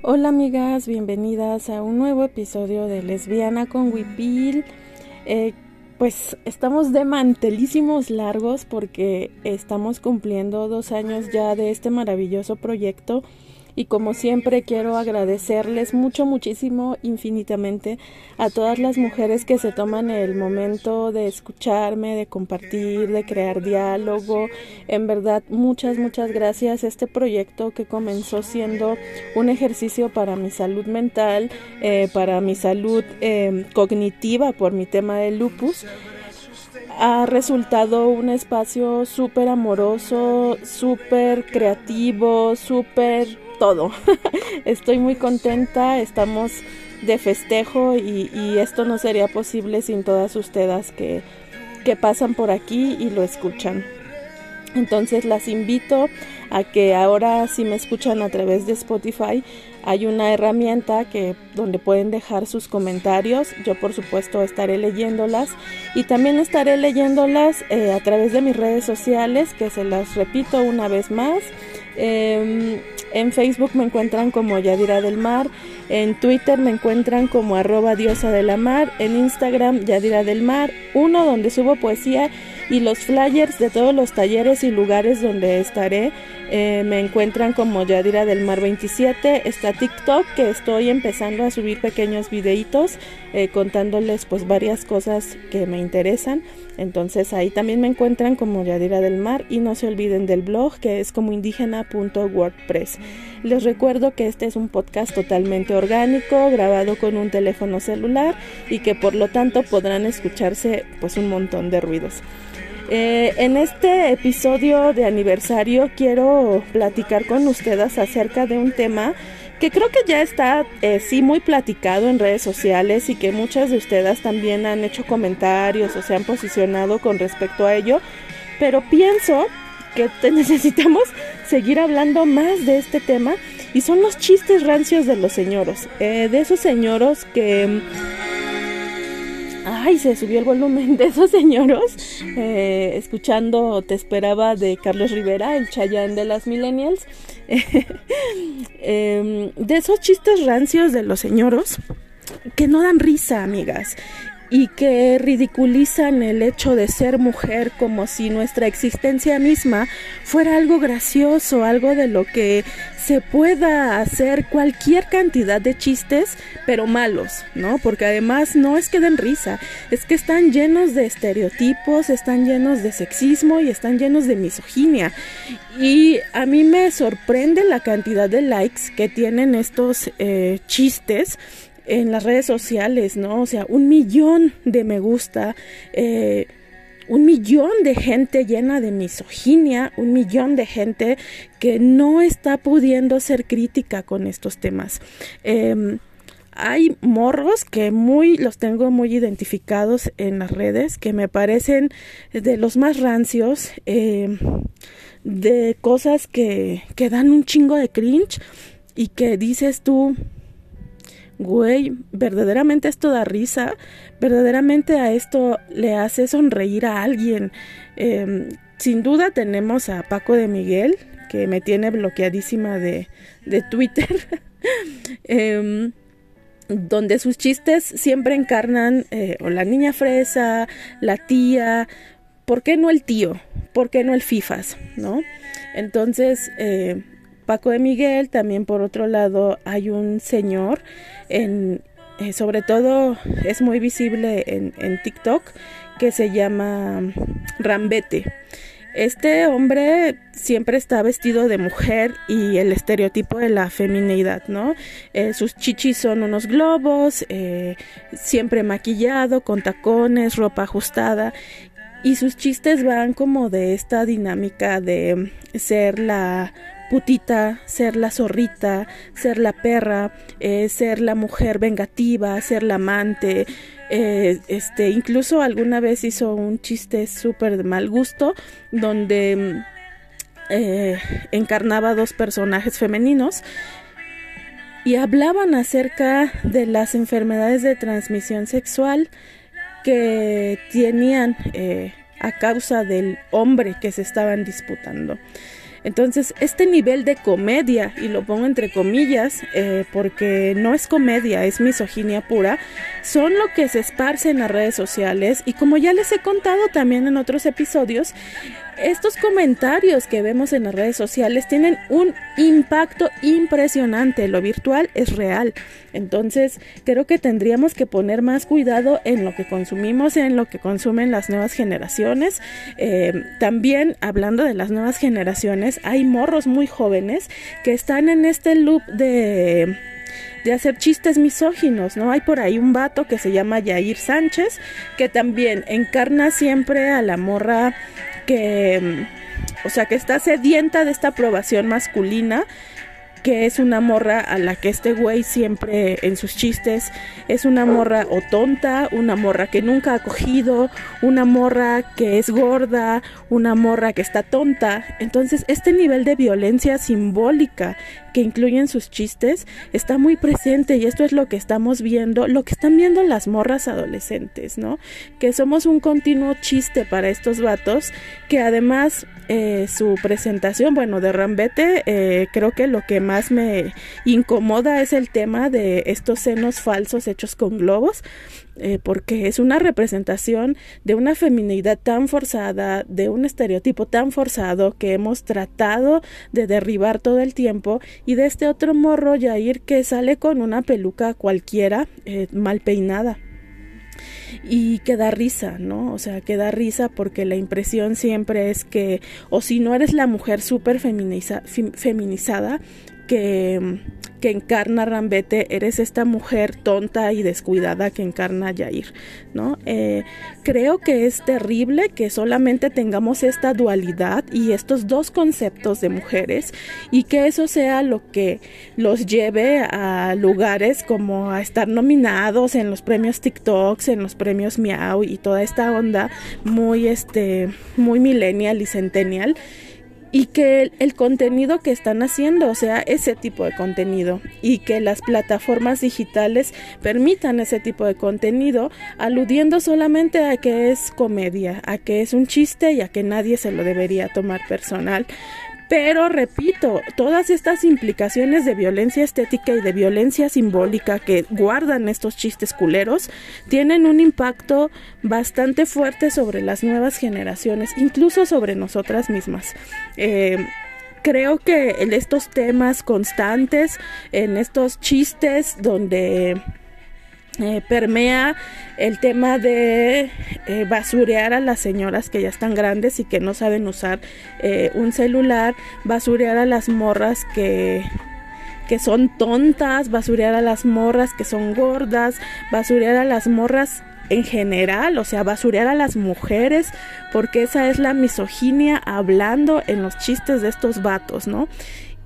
Hola amigas, bienvenidas a un nuevo episodio de Lesbiana con Wipil. Eh, pues estamos de mantelísimos largos porque estamos cumpliendo dos años ya de este maravilloso proyecto y como siempre quiero agradecerles mucho, muchísimo, infinitamente a todas las mujeres que se toman el momento de escucharme, de compartir, de crear diálogo. En verdad, muchas, muchas gracias. Este proyecto que comenzó siendo un ejercicio para mi salud mental, eh, para mi salud eh, cognitiva por mi tema de lupus ha resultado un espacio súper amoroso, súper creativo, súper todo. Estoy muy contenta, estamos de festejo y, esto no sería posible sin todas ustedes que, que pasan por aquí y lo escuchan. Entonces las invito a que ahora si me escuchan a través de Spotify hay una herramienta que donde pueden dejar sus comentarios. Yo por supuesto estaré leyéndolas y también estaré leyéndolas eh, a través de mis redes sociales que se las repito una vez más. Em, en Facebook me encuentran como Yadira del Mar, en Twitter me encuentran como arroba diosa de la mar, en Instagram Yadira del Mar, uno donde subo poesía y los flyers de todos los talleres y lugares donde estaré eh, me encuentran como Yadira del Mar 27. Está TikTok que estoy empezando a subir pequeños videitos eh, contándoles pues varias cosas que me interesan. Entonces ahí también me encuentran como Yadira del Mar y no se olviden del blog que es como indígena.wordpress. Les recuerdo que este es un podcast totalmente orgánico, grabado con un teléfono celular y que por lo tanto podrán escucharse pues un montón de ruidos. Eh, en este episodio de aniversario quiero platicar con ustedes acerca de un tema que creo que ya está eh, sí muy platicado en redes sociales y que muchas de ustedes también han hecho comentarios o se han posicionado con respecto a ello, pero pienso que necesitamos seguir hablando más de este tema y son los chistes rancios de los señoros, eh, de esos señoros que Ay, se subió el volumen de esos señoros. Eh, escuchando Te esperaba de Carlos Rivera, el Chayán de las Millennials. Em, de esos chistes rancios de los señoros que no dan risa, amigas y que ridiculizan el hecho de ser mujer como si nuestra existencia misma fuera algo gracioso, algo de lo que se pueda hacer cualquier cantidad de chistes, pero malos, ¿no? Porque además no es que den risa, es que están llenos de estereotipos, están llenos de sexismo y están llenos de misoginia. Y a mí me sorprende la cantidad de likes que tienen estos eh, chistes en las redes sociales, ¿no? O sea, un millón de me gusta, eh, un millón de gente llena de misoginia, un millón de gente que no está pudiendo ser crítica con estos temas. Em, hay morros que muy los tengo muy identificados en las redes que me parecen de los más rancios em, de cosas que, que dan un chingo de cringe y que dices tú güey, verdaderamente esto da risa, verdaderamente a esto le hace sonreír a alguien. Em, sin duda tenemos a Paco de Miguel, que me tiene bloqueadísima de, de Twitter, em, donde sus chistes siempre encarnan eh, o la niña fresa, la tía, ¿por qué no el tío? ¿Por qué no el FIFAS? ¿No? Entonces, eh, Paco de Miguel, también por otro lado hay un señor, en, eh, sobre todo es muy visible en, TikTok, que se llama Rambete. Este hombre siempre está vestido de mujer y el estereotipo de la feminidad, ¿no? Eh, sus chichis son unos globos, eh, siempre maquillado, con tacones, ropa ajustada. Y sus chistes van como de esta dinámica de ser la putita, ser la zorrita, ser la perra, eh, ser la mujer vengativa, ser la amante. Eh, este, incluso alguna vez hizo un chiste súper de mal gusto donde eh, encarnaba dos personajes femeninos y hablaban acerca de las enfermedades de transmisión sexual que tenían a causa del hombre que se estaban disputando. Entonces, este nivel de comedia, y lo pongo entre comillas, eh, porque no es comedia, es misoginia pura, son lo que se esparce en las redes sociales y como ya les he contado también en otros episodios, estos comentarios que vemos en las redes sociales tienen un impacto impresionante. Lo virtual es real. Entonces, creo que tendríamos que poner más cuidado en lo que consumimos, en lo que consumen las nuevas generaciones. Eh, también, hablando de las nuevas generaciones, hay morros muy jóvenes que están en este loop de de hacer chistes misóginos, ¿no? Hay por ahí un vato que se llama Yair Sánchez, que también encarna siempre a la morra que, mm, o sea, que está sedienta de esta aprobación masculina que es una morra a la que este güey siempre en sus chistes es una morra o tonta, una morra que nunca ha cogido, una morra que es gorda, una morra que está tonta. Entonces, este nivel de violencia simbólica que incluyen sus chistes está muy presente y esto es lo que estamos viendo, lo que están viendo las morras adolescentes, ¿no? Que somos un continuo chiste para estos vatos que además eh, su presentación, bueno, de Rambete, eh, creo que lo que más me incomoda es el tema de estos senos falsos hechos con globos. Eh, porque es una representación de una feminidad tan forzada, de un estereotipo tan forzado que hemos tratado de derribar todo el tiempo y de este otro morro Yair que sale con una peluca cualquiera eh, mal peinada y que da risa, ¿no? O sea, que da risa porque la impresión siempre es que, o si no eres la mujer súper feminizada, que, encarna Rambete, eres esta mujer tonta y descuidada que encarna Yair, ¿no? Eh, creo que es terrible que solamente tengamos esta dualidad y estos dos conceptos de mujeres y que eso sea lo que los lleve a lugares como a estar nominados en los premios TikToks, en los premios Miau y toda esta onda muy este muy millennial y centennial y que el, contenido que están haciendo sea ese tipo de contenido y que las plataformas digitales permitan ese tipo de contenido aludiendo solamente a que es comedia, a que es un chiste y a que nadie se lo debería tomar personal. Pero repito, todas estas implicaciones de violencia estética y de violencia simbólica que guardan estos chistes culeros tienen un impacto bastante fuerte sobre las nuevas generaciones, incluso sobre nosotras mismas. Eh, creo que en estos temas constantes, en estos chistes donde eh, permea el tema de eh, basurear a las señoras que ya están grandes y que no saben usar eh, un celular, basurear a las morras que que son tontas, basurear a las morras que son gordas, basurear a las morras en general, o sea, basurear a las mujeres, porque esa es la misoginia hablando en los chistes de estos vatos, ¿no?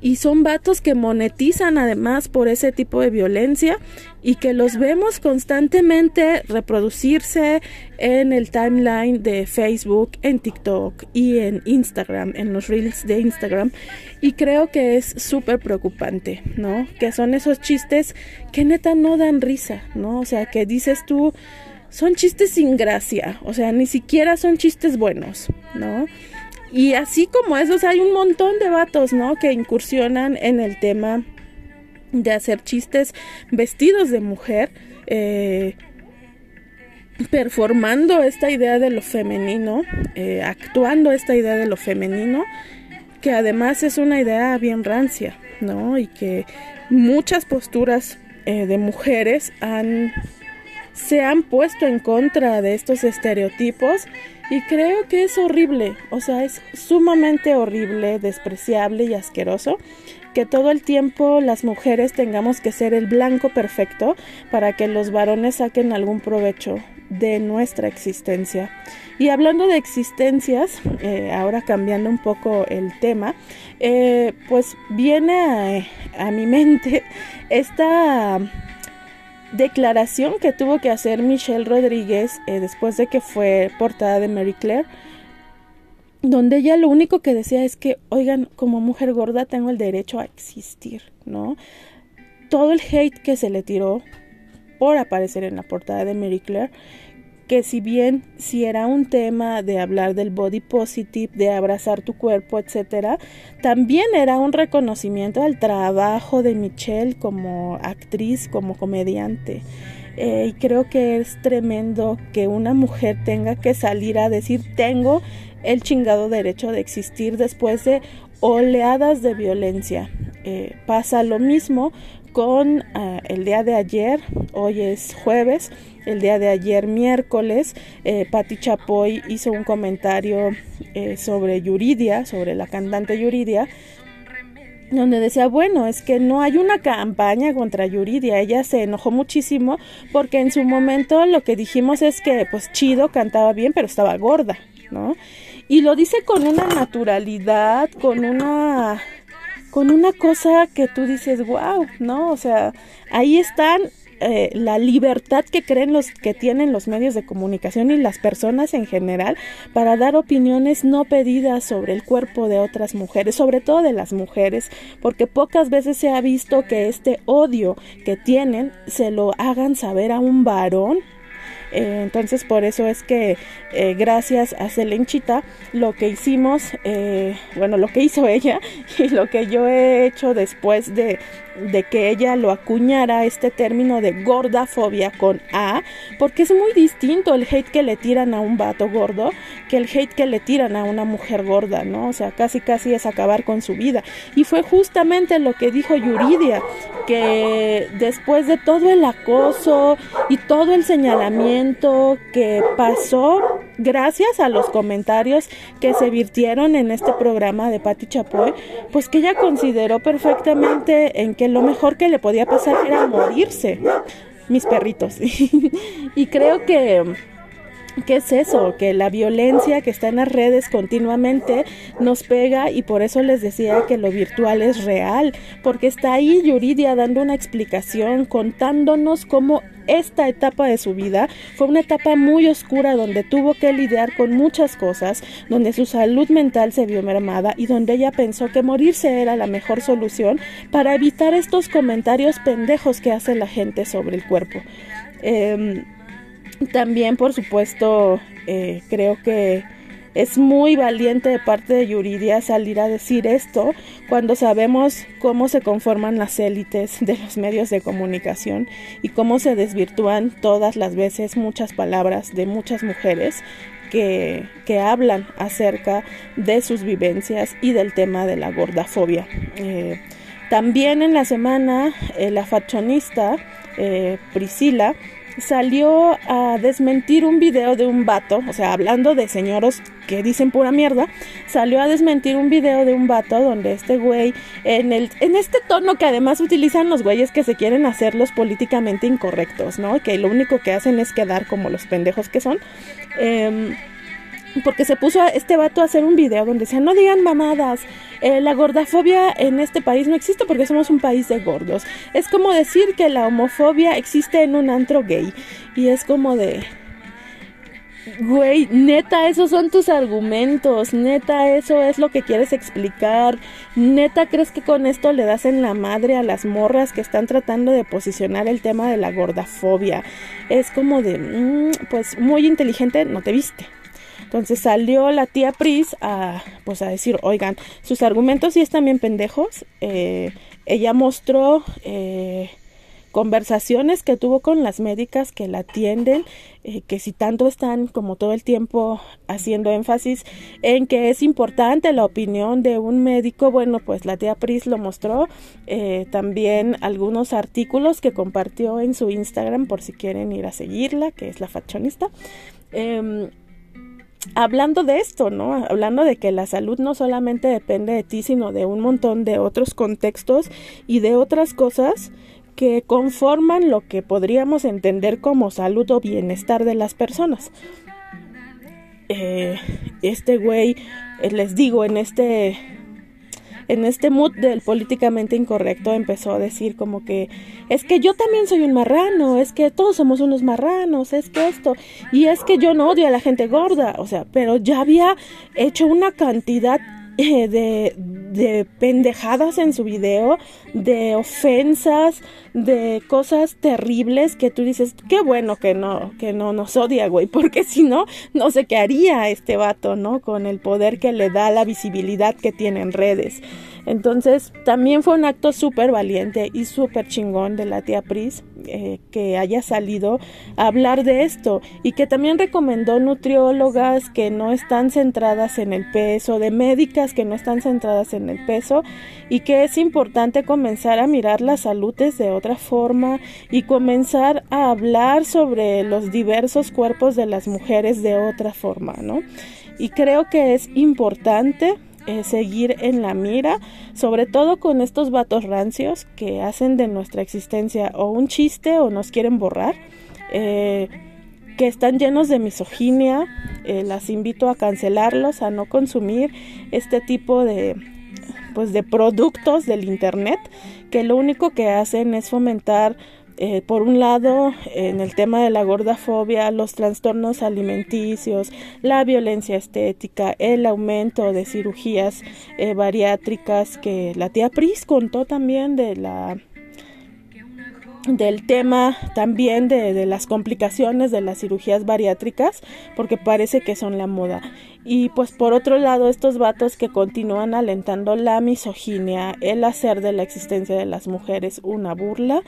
Y son vatos que monetizan además por ese tipo de violencia y que los vemos constantemente reproducirse en el timeline de Facebook, en TikTok y en Instagram, en los reels de Instagram. Y creo que es súper preocupante, ¿no? Que son esos chistes que neta no dan risa, ¿no? O sea, que dices tú, son chistes sin gracia, o sea, ni siquiera son chistes buenos, ¿no? Y así como esos, hay un montón de vatos, ¿no? Que incursionan en el tema de hacer chistes vestidos de mujer, eh, performando esta idea de lo femenino, eh, actuando esta idea de lo femenino, que además es una idea bien rancia, ¿no? Y que muchas posturas eh, de mujeres han, se han puesto en contra de estos estereotipos y creo que es horrible, o sea, es sumamente horrible, despreciable y asqueroso que todo el tiempo las mujeres tengamos que ser el blanco perfecto para que los varones saquen algún provecho de nuestra existencia. Y hablando de existencias, eh, ahora cambiando un poco el tema, eh, pues viene a, a mi mente esta declaración que tuvo que hacer Michelle Rodríguez eh, después de que fue portada de Mary Claire, donde ella lo único que decía es que, oigan, como mujer gorda tengo el derecho a existir, ¿no? Todo el hate que se le tiró por aparecer en la portada de Mary Claire, que si bien si era un tema de hablar del body positive, de abrazar tu cuerpo, etcétera, también era un reconocimiento al trabajo de Michelle como actriz, como comediante. Eh, y creo que es tremendo que una mujer tenga que salir a decir tengo el chingado derecho de existir después de oleadas de violencia. Eh, pasa lo mismo con eh, el día de ayer, hoy es jueves, el día de ayer miércoles, eh, Patti Chapoy hizo un comentario eh, sobre Yuridia, sobre la cantante Yuridia, donde decía, bueno, es que no hay una campaña contra Yuridia, ella se enojó muchísimo porque en su momento lo que dijimos es que pues Chido cantaba bien, pero estaba gorda, ¿no? Y lo dice con una naturalidad, con una con una cosa que tú dices, wow, ¿no? O sea, ahí están eh, la libertad que creen los que tienen los medios de comunicación y las personas en general para dar opiniones no pedidas sobre el cuerpo de otras mujeres, sobre todo de las mujeres, porque pocas veces se ha visto que este odio que tienen se lo hagan saber a un varón. Eh, entonces por eso es que eh, gracias a Selenchita lo que hicimos, eh, bueno, lo que hizo ella y lo que yo he hecho después de de que ella lo acuñara este término de gordafobia con A, porque es muy distinto el hate que le tiran a un vato gordo que el hate que le tiran a una mujer gorda, ¿no? O sea, casi casi es acabar con su vida. Y fue justamente lo que dijo Yuridia, que después de todo el acoso y todo el señalamiento que pasó gracias a los comentarios que se virtieron en este programa de Patti Chapoy, pues que ella consideró perfectamente en lo mejor que le podía pasar era morirse. Mis perritos. y creo que ¿Qué es eso? Que la violencia que está en las redes continuamente nos pega y por eso les decía que lo virtual es real, porque está ahí Yuridia dando una explicación, contándonos cómo esta etapa de su vida fue una etapa muy oscura donde tuvo que lidiar con muchas cosas, donde su salud mental se vio mermada y donde ella pensó que morirse era la mejor solución para evitar estos comentarios pendejos que hace la gente sobre el cuerpo. Em, también, por supuesto, eh, creo que es muy valiente de parte de Yuridia salir a decir esto cuando sabemos cómo se conforman las élites de los medios de comunicación y cómo se desvirtúan todas las veces muchas palabras de muchas mujeres que, que hablan acerca de sus vivencias y del tema de la gordafobia. Eh, también en la semana eh, la fachonista eh, Priscila salió a desmentir un video de un vato, o sea, hablando de señoros que dicen pura mierda, salió a desmentir un video de un vato donde este güey, en, el, en este tono que además utilizan los güeyes que se quieren hacer los políticamente incorrectos, ¿no? Que lo único que hacen es quedar como los pendejos que son. Eh, porque se puso a este vato a hacer un video donde decía, no digan mamadas, eh, la gordafobia en este país no existe porque somos un país de gordos. Es como decir que la homofobia existe en un antro gay. Y es como de... Güey, neta, esos son tus argumentos, neta, eso es lo que quieres explicar, neta, crees que con esto le das en la madre a las morras que están tratando de posicionar el tema de la gordafobia. Es como de, mm, pues muy inteligente, no te viste. Entonces salió la tía Pris a, pues a decir, oigan, sus argumentos sí están bien pendejos. Eh, ella mostró eh, conversaciones que tuvo con las médicas que la atienden, eh, que si tanto están como todo el tiempo haciendo énfasis en que es importante la opinión de un médico, bueno, pues la tía Pris lo mostró, también algunos artículos que compartió en su Instagram por si quieren ir a seguirla, que es la fachonista. Em, hablando de esto, ¿no? Hablando de que la salud no solamente depende de ti, sino de un montón de otros contextos y de otras cosas que conforman lo que podríamos entender como salud o bienestar de las personas. Eh, este güey, eh, les digo, en este en este mood del políticamente incorrecto empezó a decir como que es que yo también soy un marrano, es que todos somos unos marranos, es que esto, y es que yo no odio a la gente gorda, o sea, pero ya había hecho una cantidad de, de pendejadas en su video, de ofensas, de cosas terribles que tú dices, qué bueno que no, que no nos odia, güey, porque si no, no sé qué haría este vato, ¿no? Con el poder que le da la visibilidad que tiene en redes. Entonces, también fue un acto súper valiente y súper chingón de la tía Pris eh, que haya salido a hablar de esto y que también recomendó nutriólogas que no están centradas en el peso, de médicas que no están centradas en el peso y que es importante comenzar a mirar la salud desde otra forma y comenzar a hablar sobre los diversos cuerpos de las mujeres de otra forma, ¿no? Y creo que es importante eh, seguir en la mira, sobre todo con estos vatos rancios que hacen de nuestra existencia o un chiste o nos quieren borrar, eh, que están llenos de misoginia. Eh, las invito a cancelarlos, a no consumir este tipo de pues de productos del internet que lo único que hacen es fomentar eh, por un lado, en el tema de la gordafobia, los trastornos alimenticios, la violencia estética, el aumento de cirugías eh, bariátricas, que la tía Pris contó también de la del tema también de, de, las complicaciones de las cirugías bariátricas, porque parece que son la moda. Y pues por otro lado, estos vatos que continúan alentando la misoginia, el hacer de la existencia de las mujeres una burla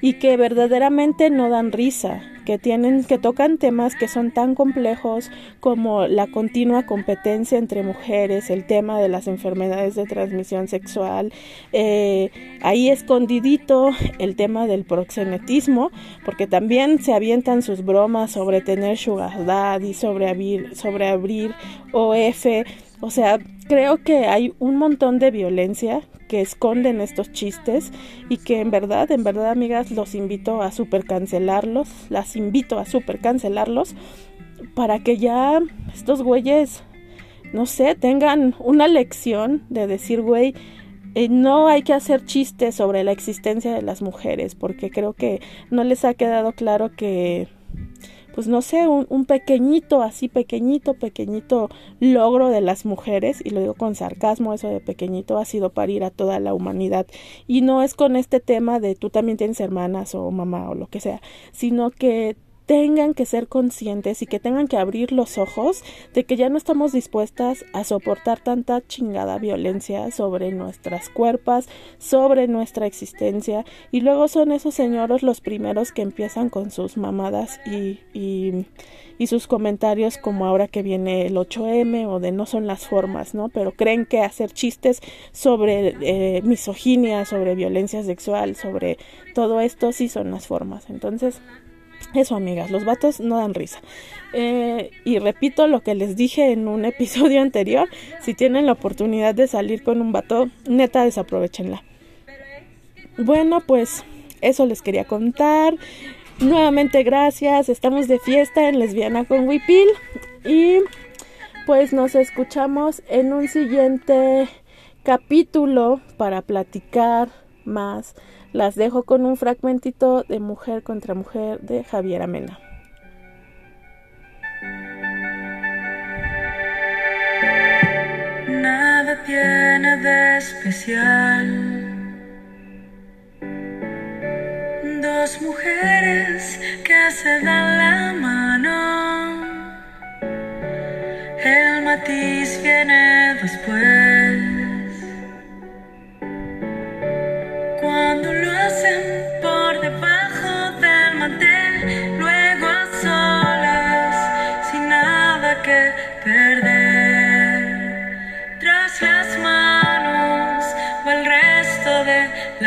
y que verdaderamente no dan risa, que tienen, que tocan temas que son tan complejos como la continua competencia entre mujeres, el tema de las enfermedades de transmisión sexual, eh, ahí escondidito el tema del proxenetismo, porque también se avientan sus bromas sobre tener sugar daddy, sobre abrir, sobre abrir OF, o sea, creo que hay un montón de violencia que esconden estos chistes y que en verdad, en verdad, amigas, los invito a super cancelarlos, las invito a super cancelarlos para que ya estos güeyes, no sé, tengan una lección de decir, güey, eh, no hay que hacer chistes sobre la existencia de las mujeres, porque creo que no les ha quedado claro que pues no sé, un, un, pequeñito, así pequeñito, pequeñito logro de las mujeres, y lo digo con sarcasmo, eso de pequeñito ha sido parir a toda la humanidad. Y no es con este tema de tú también tienes hermanas o mamá o lo que sea, sino que tengan que ser conscientes y que tengan que abrir los ojos de que ya no estamos dispuestas a soportar tanta chingada violencia sobre nuestras cuerpos, sobre nuestra existencia y luego son esos señores los primeros que empiezan con sus mamadas y, y, sus comentarios como ahora que viene el 8M o de no son las formas, ¿no? Pero creen que hacer chistes sobre eh, misoginia, sobre violencia sexual, sobre todo esto sí son las formas. Entonces, eso, amigas, los vatos no dan risa. Eh, y repito lo que les dije en un episodio anterior, si tienen la oportunidad de salir con un vato, neta desaprovechenla. Bueno, pues eso les quería contar. Nuevamente gracias, estamos de fiesta en Lesbiana con Wipil y pues nos escuchamos en un siguiente capítulo para platicar más las dejo con un fragmentito de Mujer contra Mujer de Javier Amena. Nada tiene de especial. Dos mujeres que se dan la mano. El matiz viene después.